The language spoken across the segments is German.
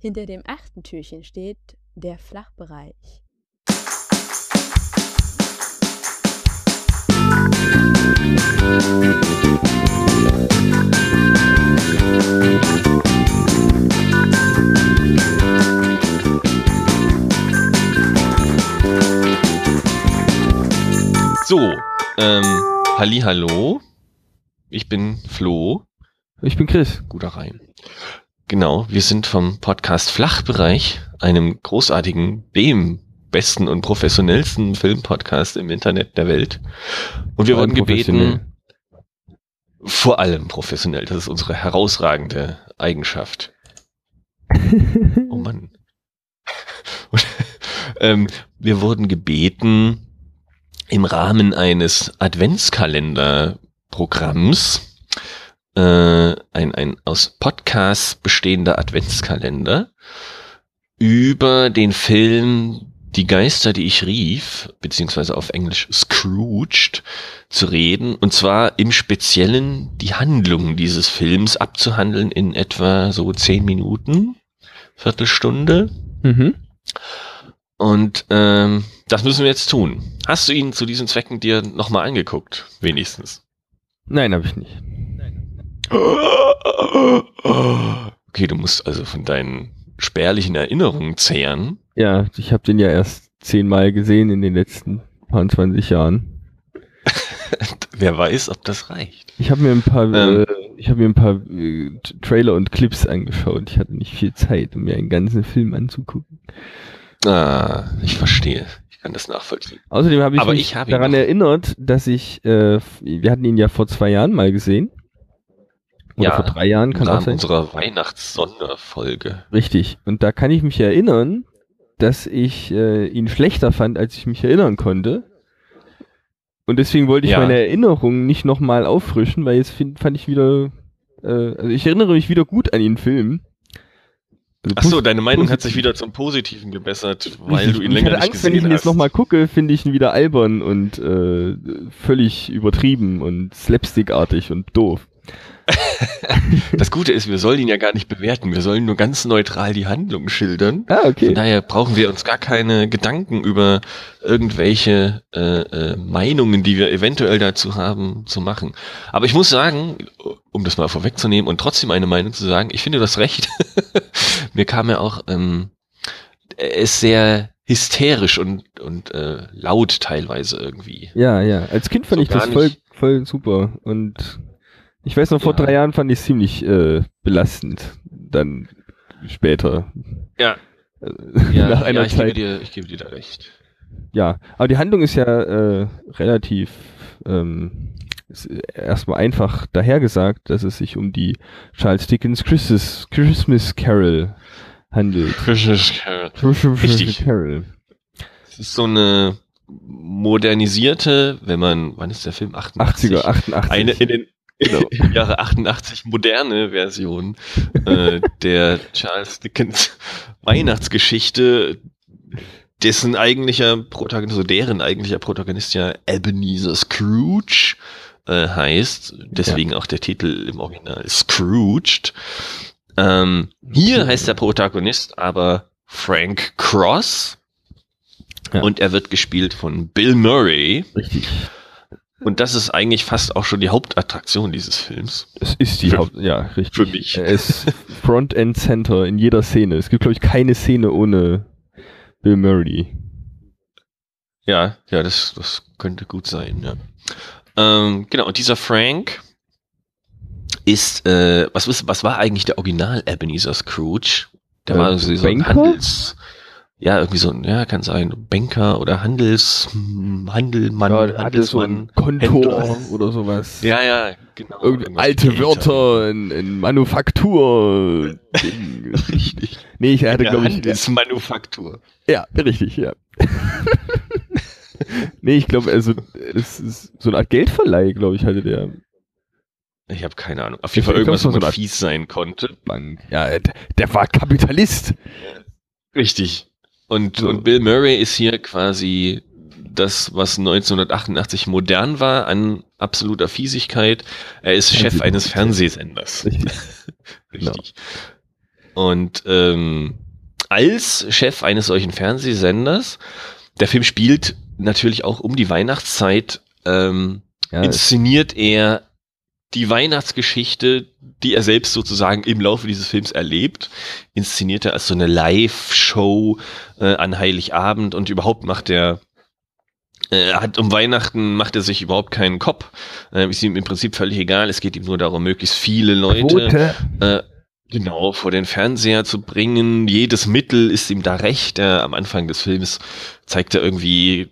Hinter dem achten Türchen steht der Flachbereich. So, ähm, hallo. Ich bin Flo. Ich bin Chris. Guter Reim. Genau, wir sind vom Podcast Flachbereich, einem großartigen, dem besten und professionellsten Filmpodcast im Internet der Welt. Und wir wurden gebeten, vor allem professionell, das ist unsere herausragende Eigenschaft. Oh Mann. Und, ähm, wir wurden gebeten, im Rahmen eines Adventskalender-Programms, äh, ein, ein aus Podcasts bestehender Adventskalender, über den Film Die Geister, die ich rief, beziehungsweise auf Englisch Scrooged, zu reden, und zwar im Speziellen die Handlung dieses Films abzuhandeln in etwa so zehn Minuten, Viertelstunde. Mhm. Und ähm, das müssen wir jetzt tun. Hast du ihn zu diesen Zwecken dir nochmal angeguckt? Wenigstens. Nein, habe ich nicht. Okay, du musst also von deinen spärlichen Erinnerungen zehren. Ja, ich habe den ja erst zehnmal gesehen in den letzten paar 20 Jahren. Wer weiß, ob das reicht. Ich habe mir ein paar, Ähm. äh, ich habe mir ein paar äh, Trailer und Clips angeschaut. Ich hatte nicht viel Zeit, um mir einen ganzen Film anzugucken. Ah, ich verstehe. Ich kann das nachvollziehen. Außerdem habe ich Aber mich ich ihn daran erinnert, dass ich, äh, wir hatten ihn ja vor zwei Jahren mal gesehen. Oder Ja, vor drei Jahren kann auch sein. unserer Weihnachtssonderfolge. Richtig. Und da kann ich mich erinnern, dass ich äh, ihn schlechter fand, als ich mich erinnern konnte. Und deswegen wollte ich Ja. meine Erinnerungen nicht nochmal auffrischen, weil jetzt find, fand ich wieder, äh, also ich erinnere mich wieder gut an den Film. Also Ach so, deine Meinung hat sich wieder zum Positiven gebessert, weil Richtig. du ihn länger ich hatte nicht Angst, wenn gesehen ich ihn jetzt hast. nochmal gucke, finde ich ihn wieder albern und äh, völlig übertrieben und slapstickartig und doof. Das Gute ist, wir sollen ihn ja gar nicht bewerten. Wir sollen nur ganz neutral die Handlung schildern. Ah, Von okay. daher brauchen wir uns gar keine Gedanken über irgendwelche äh, äh, Meinungen, die wir eventuell dazu haben, zu machen. Aber ich muss sagen, um das mal vorwegzunehmen und trotzdem eine Meinung zu sagen, ich finde das recht. Mir kam ja auch, ähm, er ist sehr hysterisch und, und äh, laut teilweise irgendwie. Ja, ja. Als Kind fand So ich das voll, voll super. Und ich weiß noch, vor Ja. drei Jahren fand ich es ziemlich äh, belastend. Dann später. Ja. Äh, Ja, nach einer ja ich, gebe Zeit. dir, ich gebe dir da recht. Ja, aber die Handlung ist ja äh, relativ ähm, ist erstmal einfach dahergesagt, dass es sich um die Charles Dickens Christmas, Christmas Carol handelt. Richtig. Christmas Carol. Es ist so eine modernisierte, wenn man, wann ist der Film? 88? 80er, 88. Eine in den Genau. im Jahre 88 moderne Version äh, der Charles Dickens Weihnachtsgeschichte, dessen eigentlicher Protagonist, so deren eigentlicher Protagonist ja Ebenezer Scrooge äh, heißt, deswegen auch der Titel im Original Scrooged. Ähm, hier heißt der Protagonist aber Frank Cross Ja. und er wird gespielt von Bill Murray. Richtig. Und das ist eigentlich fast auch schon die Hauptattraktion dieses Films. Es ist die Haupt, ja, richtig. für mich. Er ist Front and Center in jeder Szene. Es gibt, glaube ich, keine Szene ohne Bill Murray. Ja, ja, das, das könnte gut sein, ja. Ähm, genau, und dieser Frank ist, äh, was, was war eigentlich der Original Ebenezer Scrooge? Der Äh, war so, so ein? Handels, ja, irgendwie so ein, ja, kann sein, Banker oder Handels, Handelmann, ja, so Handelsmann. ein Kontor Händler. oder sowas. Ja, ja, genau. Irgendwas alte. Wörter in, in Manufaktur. Richtig. nee, ich hatte, glaube ich, Handelsmanufaktur. ja, richtig, ja. nee, ich glaube, also, es ist so eine Art Geldverleih, glaube ich, hatte der Ich habe keine Ahnung. Auf jeden Fall irgendwas, so eine Art- fies sein konnte. Bank. Ja, der, der war Kapitalist. Richtig. Und, und Bill Murray ist hier quasi das, was 1988 modern war an absoluter Fiesigkeit. Er ist Chef eines Fernsehsenders. Richtig. Richtig. Und ähm, als Chef eines solchen Fernsehsenders, der Film spielt natürlich auch um die Weihnachtszeit, ähm, Ja, inszeniert er die Weihnachtsgeschichte, die er selbst sozusagen im Laufe dieses Films erlebt, inszeniert er als so eine Live-Show äh, an Heiligabend und überhaupt macht er äh, hat um Weihnachten macht er sich überhaupt keinen Kopf. Äh, ist ihm im Prinzip völlig egal. Es geht ihm nur darum, möglichst viele Leute äh, genau vor den Fernseher zu bringen. Jedes Mittel ist ihm da recht. Er, am Anfang des Films zeigt er irgendwie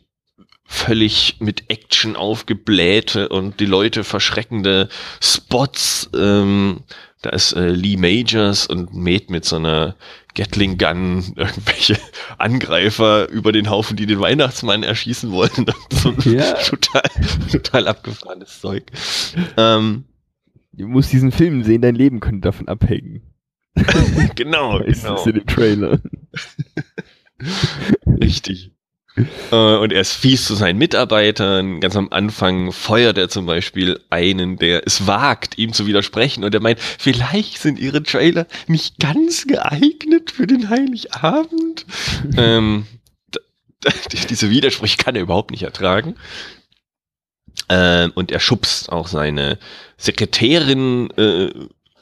völlig mit Action aufgeblähte und die Leute verschreckende Spots. Ähm, da ist äh, Lee Majors und mäht mit so einer Gatling Gun irgendwelche Angreifer über den Haufen, die den Weihnachtsmann erschießen wollen. so Ja. total, total abgefahrenes Zeug. Ähm, Du musst diesen Film sehen, dein Leben könnte davon abhängen. genau, Ist genau. das in dem Trailer. Richtig. Äh, Und er ist fies zu seinen Mitarbeitern. Ganz am Anfang feuert er zum Beispiel einen, der es wagt, ihm zu widersprechen. Und er meint, vielleicht sind ihre Trailer nicht ganz geeignet für den Heiligabend. ähm, diese Widersprüche kann er überhaupt nicht ertragen. Ähm, und er schubst auch seine Sekretärin äh,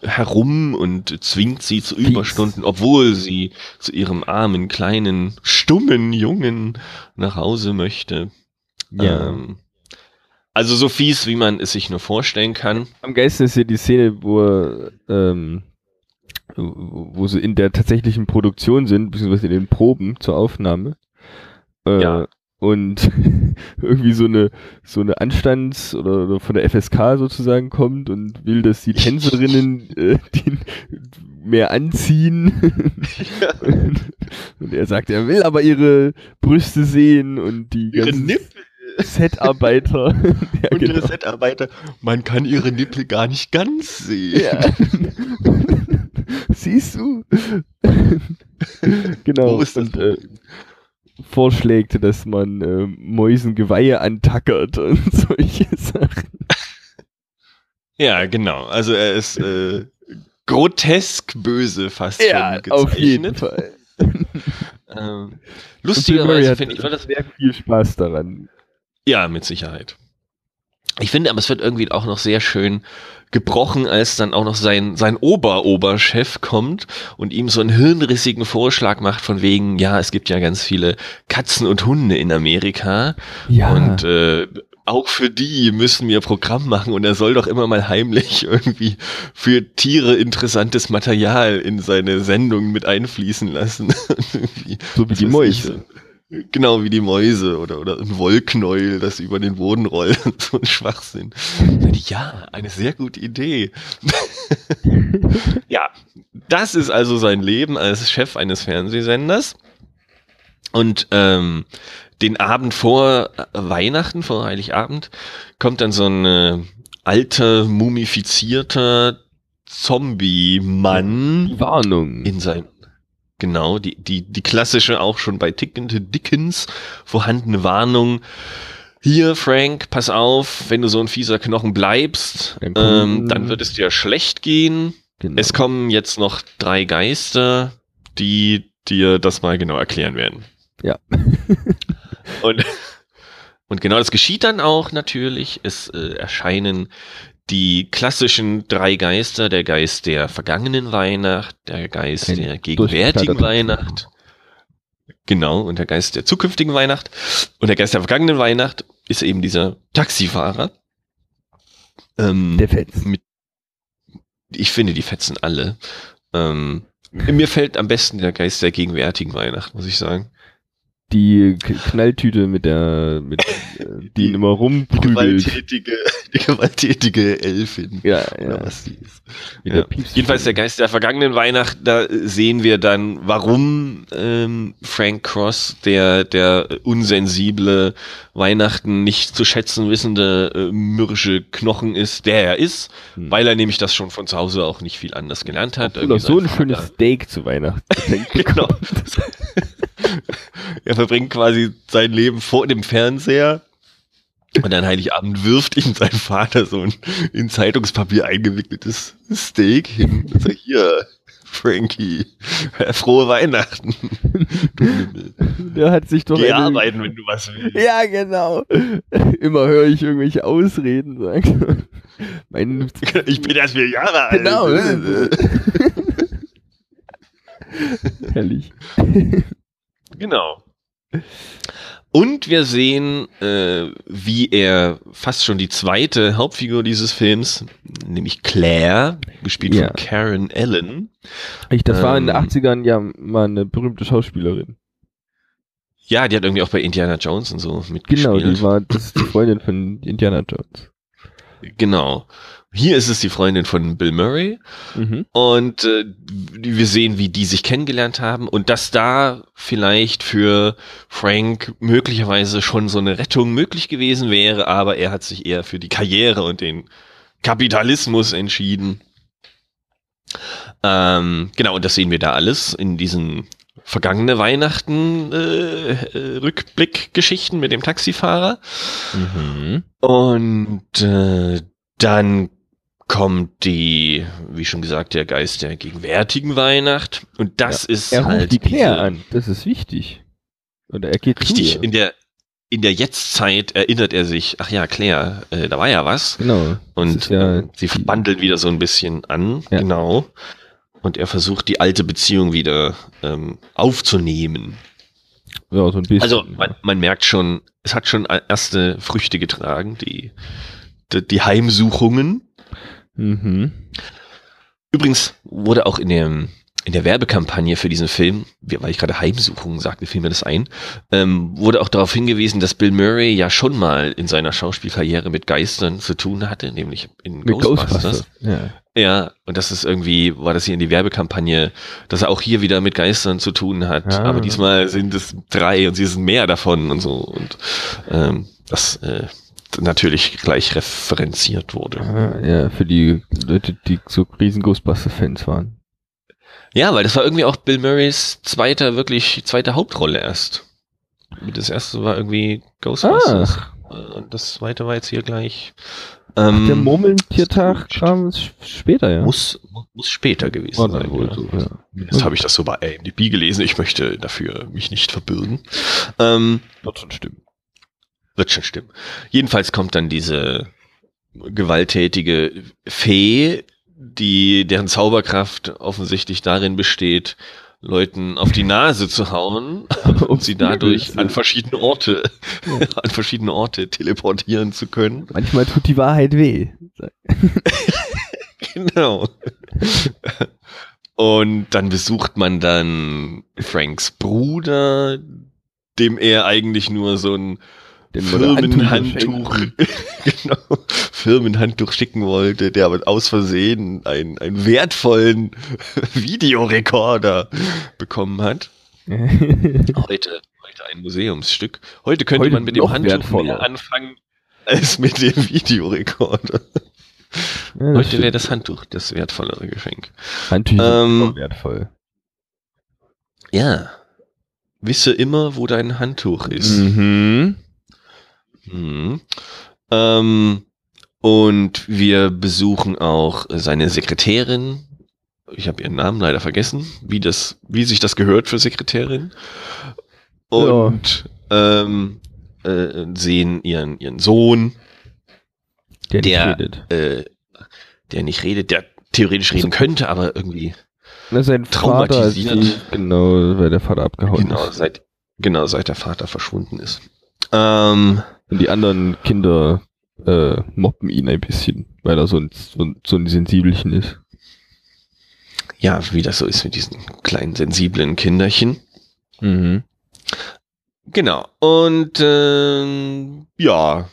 herum und zwingt sie zu Fies. Überstunden, obwohl sie zu ihrem armen, kleinen, stummen Jungen nach Hause möchte. Ja. Ähm, also so fies, wie man es sich nur vorstellen kann. Am geilsten ist ja die Szene, wo, ähm, wo sie in der tatsächlichen Produktion sind, beziehungsweise in den Proben zur Aufnahme. Äh, Ja. Und irgendwie so eine, so eine Anstands- oder, oder von der FSK sozusagen kommt und will, dass die Tänzerinnen äh, den mehr anziehen. und, und er sagt, er will aber ihre Brüste sehen und die ganzen Set-Arbeiter. ja, und ihre genau. Setarbeiter, man kann ihre Nippel gar nicht ganz sehen. Ja. Siehst du? genau. Wo ist das und, äh, vorschlägt, dass man äh, Mäusen Geweihe antackert und solche Sachen. Ja, genau. Also er ist äh, grotesk böse fast schon gezeichnet. auf jeden Fall. Ähm, lustigerweise finde ich, war das sehr viel Spaß daran. Ja, mit Sicherheit. Ich finde, aber es wird irgendwie auch noch sehr schön gebrochen, als dann auch noch sein, sein Ober-Oberchef kommt und ihm so einen hirnrissigen Vorschlag macht von wegen, ja, es gibt ja ganz viele Katzen und Hunde in Amerika Ja. und äh, auch für die müssen wir Programm machen und er soll doch immer mal heimlich irgendwie für Tiere interessantes Material in seine Sendungen mit einfließen lassen. So wie die ich, Genau, wie die Mäuse oder, oder ein Wollknäuel, das über den Boden rollt. so ein Schwachsinn. Ja, eine sehr gute Idee. ja, das ist also sein Leben als Chef eines Fernsehsenders. Und ähm, den Abend vor Weihnachten, vor Heiligabend, kommt dann so ein äh, alter, mumifizierter Zombie-Mann Warnung. in sein genau die die die klassische auch schon bei Dickens vorhandene Warnung hier Frank pass auf wenn du so ein fieser Knochen bleibst Dann ähm, dann wird es dir schlecht gehen genau. es kommen jetzt noch drei Geister die dir das mal genau erklären werden Ja. und und genau das geschieht dann auch natürlich es äh, erscheinen die klassischen drei Geister, der Geist der vergangenen Weihnacht, der Geist Ein der gegenwärtigen Weihnacht, genau, und der Geist der zukünftigen Weihnacht. Und der Geist der vergangenen Weihnacht ist eben dieser Taxifahrer. Ähm, Der Fetz. mit, ich finde, die fetzen alle. Ähm, mir fällt am besten der Geist der gegenwärtigen Weihnacht, muss ich sagen. Die K Knalltüte mit der, mit, äh, die Die- ihn immer rumprügelt. Gewalttätige, die gewalttätige Elfin. Ja, Oder ja. was die ist. Ja. der Jedenfalls der Geist der vergangenen Weihnacht, da sehen wir dann, warum ähm, Frank Cross, der der unsensible Weihnachten nicht zu schätzen wissende äh, mürrische Knochen ist, der er ist, Hm. weil er nämlich das schon von zu Hause auch nicht viel anders gelernt hat. Obwohl Irgendwie so ein schönes Steak zu Weihnachten Genau. er verbringt quasi sein Leben vor dem Fernseher. Und an Heiligabend wirft ihm sein Vater so ein in Zeitungspapier eingewickeltes Steak hin. Also hier, Frankie. Frohe Weihnachten. Der hat sich doch Geh arbeiten, wenn du was willst. Ja, genau. Immer höre ich irgendwelche Ausreden sagen. Mein, Ich bin erst vier Jahre alt. genau. Herrlich. Genau. Und wir sehen, äh, wie er fast schon die zweite Hauptfigur dieses Films, nämlich Claire, gespielt Ja. von Karen Allen. Ich, das war in den Ähm. 80ern ja mal eine berühmte Schauspielerin. Ja, die hat irgendwie auch bei Indiana Jones und so Genau, mitgespielt. die war, das ist die Freundin von Indiana Jones. Genau. Hier ist es die Freundin von Bill Murray Mhm. und äh, wir sehen, wie die sich kennengelernt haben und dass da vielleicht für Frank möglicherweise schon so eine Rettung möglich gewesen wäre, aber er hat sich eher für die Karriere und den Kapitalismus entschieden. Ähm, genau, und das sehen wir da alles in diesen vergangene Weihnachten äh, äh, Rückblickgeschichten mit dem Taxifahrer. Mhm. Und äh, dann kommt die, wie schon gesagt, der Geist der gegenwärtigen Weihnacht. Und das ist Er ruft halt die Claire an. Das ist wichtig. Oder er geht Richtig, in der in der Jetztzeit erinnert er sich, ach ja, Claire, äh, da war ja was. Genau. Und ja sie bandeln wieder so ein bisschen an, Ja. genau. Und er versucht, die alte Beziehung wieder ähm, aufzunehmen. Ja, so ein bisschen. Also man, man merkt schon, es hat schon erste Früchte getragen, die, die, die Heimsuchungen. Mhm. Übrigens wurde auch in der, in der Werbekampagne für diesen Film, weil ich gerade Heimsuchungen sagte, fiel mir das ein, ähm, wurde auch darauf hingewiesen, dass Bill Murray ja schon mal in seiner Schauspielkarriere mit Geistern zu tun hatte, nämlich in Mit Ghostbusters. Ja. Ja, und das ist irgendwie, war das hier in die Werbekampagne, dass er auch hier wieder mit Geistern zu tun hat. Ah. Aber diesmal sind es drei und sie sind mehr davon und so. Und ähm, das äh, natürlich gleich referenziert wurde. Ah, ja, für die Leute, die so riesen Ghostbuster-Fans waren. Ja, weil das war irgendwie auch Bill Murrays zweiter, wirklich zweite Hauptrolle erst. Das erste war irgendwie Ghostbusters. Äh, Und das zweite war jetzt hier gleich. Ähm, Der Murmeltiertag kam später, ja. muss, muss später gewesen War sein. wohl ja. so, ja. Jetzt habe ich das so bei IMDb gelesen. Ich möchte dafür mich nicht verbürgen. Ähm, Wird schon stimmen. wird schon stimmen. Jedenfalls kommt dann diese gewalttätige Fee, die deren Zauberkraft offensichtlich darin besteht, Leuten auf die Nase zu hauen und sie dadurch an verschiedene Orte, an verschiedene Orte teleportieren zu können. Manchmal tut die Wahrheit weh. Genau. Und dann besucht man dann Franks Bruder, dem er eigentlich nur so ein Dem Firmenhandtuch, genau, Firmenhandtuch schicken wollte, der aber aus Versehen einen, einen wertvollen Videorekorder bekommen hat. Heute, heute ein Museumsstück. Heute könnte Heute man mit dem Handtuch wertvoller. mehr anfangen als mit dem Videorekorder. Ja, Heute wäre das Handtuch das wertvollere Geschenk. Handtücher Ähm, sind wertvoll. Ja. Wisse immer, wo dein Handtuch ist. Mhm. Mhm. Ähm, und wir besuchen auch seine Sekretärin. Ich habe ihren Namen leider vergessen, wie das, wie sich das gehört für Sekretärin. Und ähm, äh, sehen ihren ihren Sohn, Der, nicht Der- redet. äh, der nicht redet, der theoretisch reden könnte, aber irgendwie sein Vater, traumatisiert. die, genau, weil der Vater abgehauen genau ist. seit genau seit der Vater verschwunden ist. Ähm, Und die anderen Kinder äh, mobben ihn ein bisschen, weil er so ein, so ein, so ein Sensibelchen ist. ja, wie das so ist mit diesen kleinen sensiblen Kinderchen. Mhm. Genau. Und ähm, ja,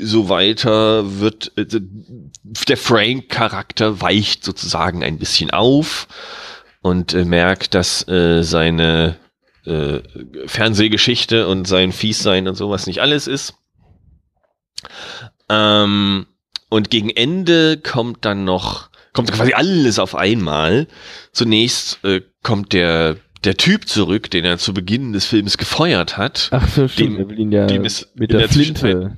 so weiter wird äh, der Frank-Charakter weicht sozusagen ein bisschen auf und äh, merkt, dass äh, seine äh, Fernsehgeschichte und sein Fiessein und sowas nicht alles ist. Ähm, und gegen Ende kommt dann noch, kommt quasi alles auf einmal. Zunächst äh, kommt der, der Typ zurück, den er zu Beginn des Films gefeuert hat. Ach so, stimmt. Dem- er will ihn ja dem ist mit der, der Flinte.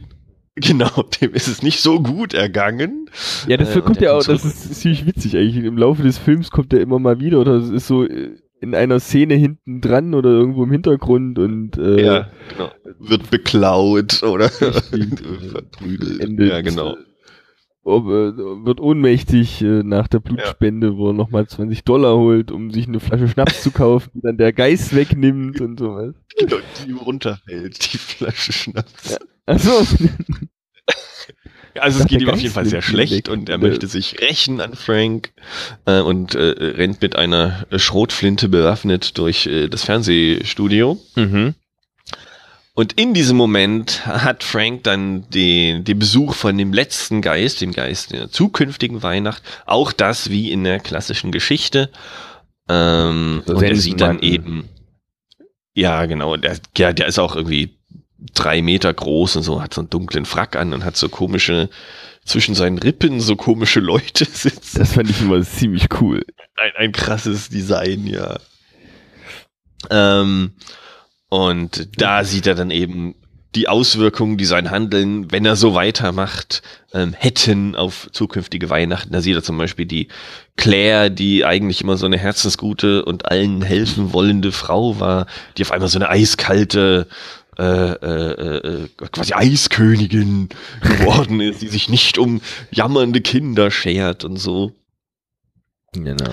Genau, dem ist es nicht so gut ergangen. Ja, das Äh, kommt ja auch, das ist ziemlich witzig eigentlich. Im Laufe des Films kommt er immer mal wieder oder es ist so äh, in einer Szene hinten dran oder irgendwo im Hintergrund und äh, Ja, genau. Wird beklaut oder verprügelt. endet, Ja, genau. ob, äh, wird ohnmächtig äh, nach der Blutspende, wo er nochmal 20 Dollar holt, um sich eine Flasche Schnaps zu kaufen, die dann der Geist wegnimmt und sowas. genau. Die ihm runterfällt, die Flasche Schnaps. Achso. Also es geht ihm auf jeden Fall sehr schlecht weg. und er möchte sich rächen an Frank äh, und äh, rennt mit einer äh, Schrotflinte bewaffnet durch äh, das Fernsehstudio. mhm. Und in diesem Moment hat Frank dann den, den Besuch von dem letzten Geist, dem Geist der zukünftigen Weihnacht, auch das wie in der klassischen Geschichte. Ähm, So und er sieht dann eben, ja genau, der, ja, der ist auch irgendwie drei Meter groß und so, hat so einen dunklen Frack an und hat so komische, zwischen seinen Rippen so komische Leute sitzen. Das fand ich immer ziemlich cool. Ein, ein krasses Design, ja. Ähm, und da sieht er dann eben die Auswirkungen, die sein Handeln, wenn er so weitermacht, ähm, hätten auf zukünftige Weihnachten. Da sieht er zum Beispiel die Claire, die eigentlich immer so eine herzensgute und allen helfen wollende Frau war, die auf einmal so eine eiskalte, äh, äh, äh, quasi Eiskönigin geworden ist, die sich nicht um jammernde Kinder schert und so. Genau.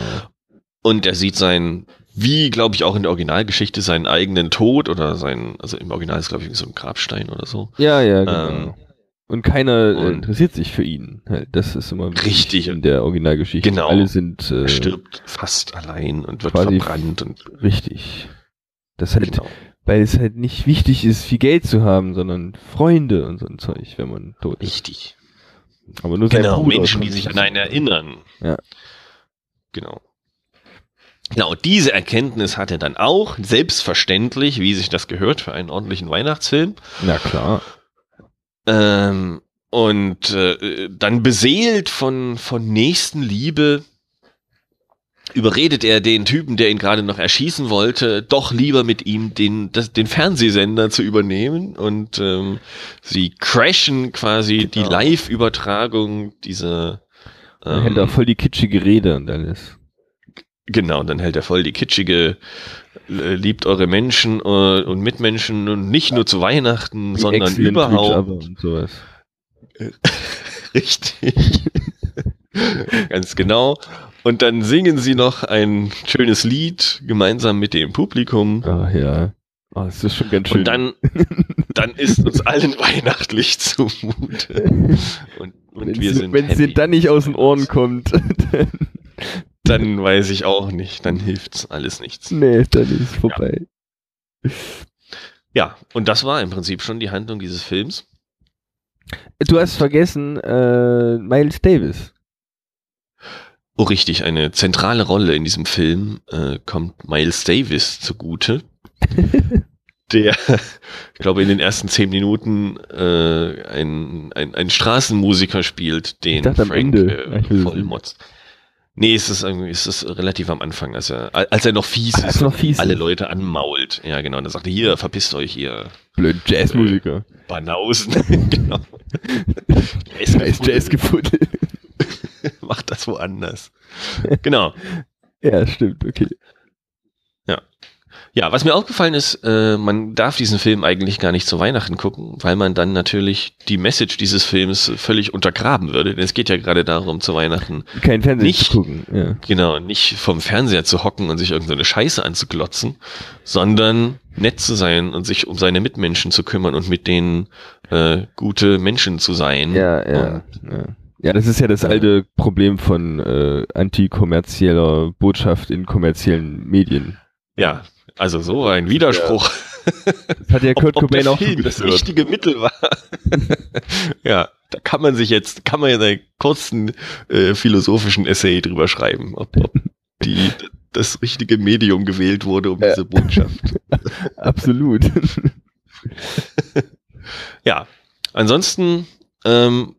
Und er sieht sein, wie glaube ich auch in der Originalgeschichte, seinen eigenen Tod oder sein, also im Original ist glaube ich so ein Grabstein oder so. Ja, ja, genau. Ähm, und keiner und- interessiert sich für ihn. Halt, Das ist immer Richtig. in der Originalgeschichte. Genau. Alle sind äh, Er stirbt fast allein und wird verbrannt und richtig. Das halt, genau. Weil es halt nicht wichtig ist, viel Geld zu haben, sondern Freunde und so ein Zeug, wenn man tot ist. Richtig. Aber nur Genau, Menschen, die sich an einen erinnern. Ja. Genau. Genau, diese Erkenntnis hat er dann auch, selbstverständlich, wie sich das gehört für einen ordentlichen Weihnachtsfilm. Na klar. Ähm, und äh, dann beseelt von, von Nächstenliebe überredet er den Typen, der ihn gerade noch erschießen wollte, doch lieber mit ihm den, das, den Fernsehsender zu übernehmen. Und ähm, sie crashen quasi die Genau. Live-Übertragung dieser Dann hält er ähm, voll die kitschige Rede und alles. Genau, und dann hält er voll die kitschige, äh, liebt eure Menschen äh, und Mitmenschen und nicht nur zu Weihnachten, sondern Excellent überhaupt. Richtig. Ganz genau. Und dann singen sie noch ein schönes Lied gemeinsam mit dem Publikum. Ach ja. Oh, das ist schon ganz schön. Und dann, dann ist uns allen weihnachtlich zumute. Und, und wenn wir sind es dir dann nicht aus den Ohren kommt, dann, Dann weiß ich auch nicht. Dann hilft's alles nichts. nee, dann ist es vorbei. Ja, und das war im Prinzip schon die Handlung dieses Films. Du hast vergessen, äh, Miles Davis. Oh, richtig, eine zentrale Rolle in diesem Film äh, kommt Miles Davis zugute. der, ich glaube, in den ersten zehn Minuten äh, ein, ein, Straßenmusiker spielt, den dachte Frank äh, vollmotzt. Nee, es ist es ist relativ am Anfang, als er, als er noch fies Als ist, noch fies alle ist. Leute anmault. Ja, genau. Und er sagte, hier, verpisst euch, ihr Blöd Jazzmusiker. Banausen. genau. Ist Jazz gefunden. Macht das woanders. Genau. ja, stimmt, okay. Ja, was mir aufgefallen ist, äh, man darf diesen Film eigentlich gar nicht zu Weihnachten gucken, weil man dann natürlich die Message dieses Films völlig untergraben würde. Denn es geht ja gerade darum, zu Weihnachten Kein Fernsehen Nicht- zu gucken. Ja. genau nicht vom Fernseher zu hocken und sich irgendeine Scheiße anzuglotzen, sondern nett zu sein und sich um seine Mitmenschen zu kümmern und mit denen äh, gute Menschen zu sein. Ja, ja, ja. Ja, das ist ja das alte Problem von äh, antikommerzieller Botschaft in kommerziellen Medien. Ja, also so ein Widerspruch. Das hat ja Kurt ob, ob Cobain der auch schon Film das richtige Mittel war. ja, da kann man sich jetzt, kann man ja einen kurzen äh, philosophischen Essay drüber schreiben, ob, ob die, das richtige Medium gewählt wurde, um Ja. diese Botschaft. Absolut. Ja, ansonsten ähm,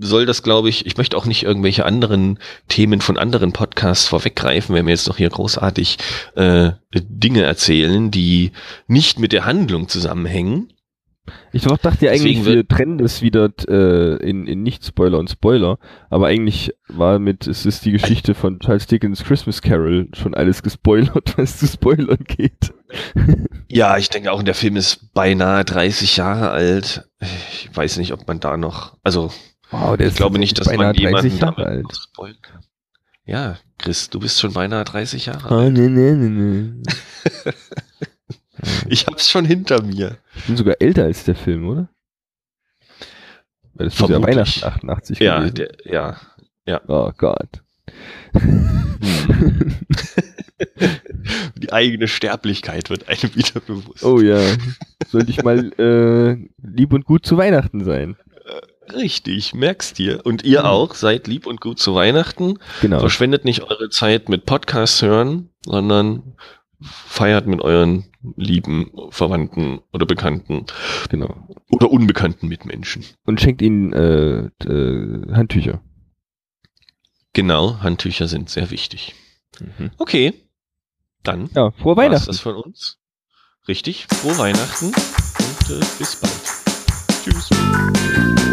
soll das, glaube ich, ich möchte auch nicht irgendwelche anderen Themen von anderen Podcasts vorweggreifen, wenn wir jetzt noch hier großartig äh, Dinge erzählen, die nicht mit der Handlung zusammenhängen. Ich dachte ja eigentlich, wir trennen das wieder äh, in, in Nicht-Spoiler und Spoiler, aber eigentlich war mit, es ist die Geschichte von Charles Dickens Christmas Carol schon alles gespoilert, was zu spoilern geht. Ja, ich denke auch, der Film ist beinahe 30 Jahre alt. Ich weiß nicht, ob man da noch, also Wow, der ich glaube nicht, dass man jemanden 30 Jahre damit alt. kann. Ja, Chris, du bist schon beinahe 30 Jahre Ah, alt. nee, nee, nee, nee. Ich hab's schon hinter mir. Ich bin sogar älter als der Film, oder? Weil das muss ja. Weihnachten 88 Ja, gewesen. der, ja. Oh Gott. Die eigene Sterblichkeit wird einem wieder bewusst. Oh ja. Sollte ich mal äh, lieb und gut zu Weihnachten sein. Richtig, merkst dir. Und ihr Mhm. auch, seid lieb und gut zu Weihnachten. Genau. Verschwendet nicht eure Zeit mit Podcasts hören, sondern feiert mit euren lieben Verwandten oder Bekannten genau. oder unbekannten Mitmenschen. Und schenkt ihnen äh, äh, Handtücher. Genau, Handtücher sind sehr wichtig. Mhm. Okay, dann Ja, frohe Weihnachten. das von uns. Richtig, frohe Weihnachten und äh, bis bald. Tschüss.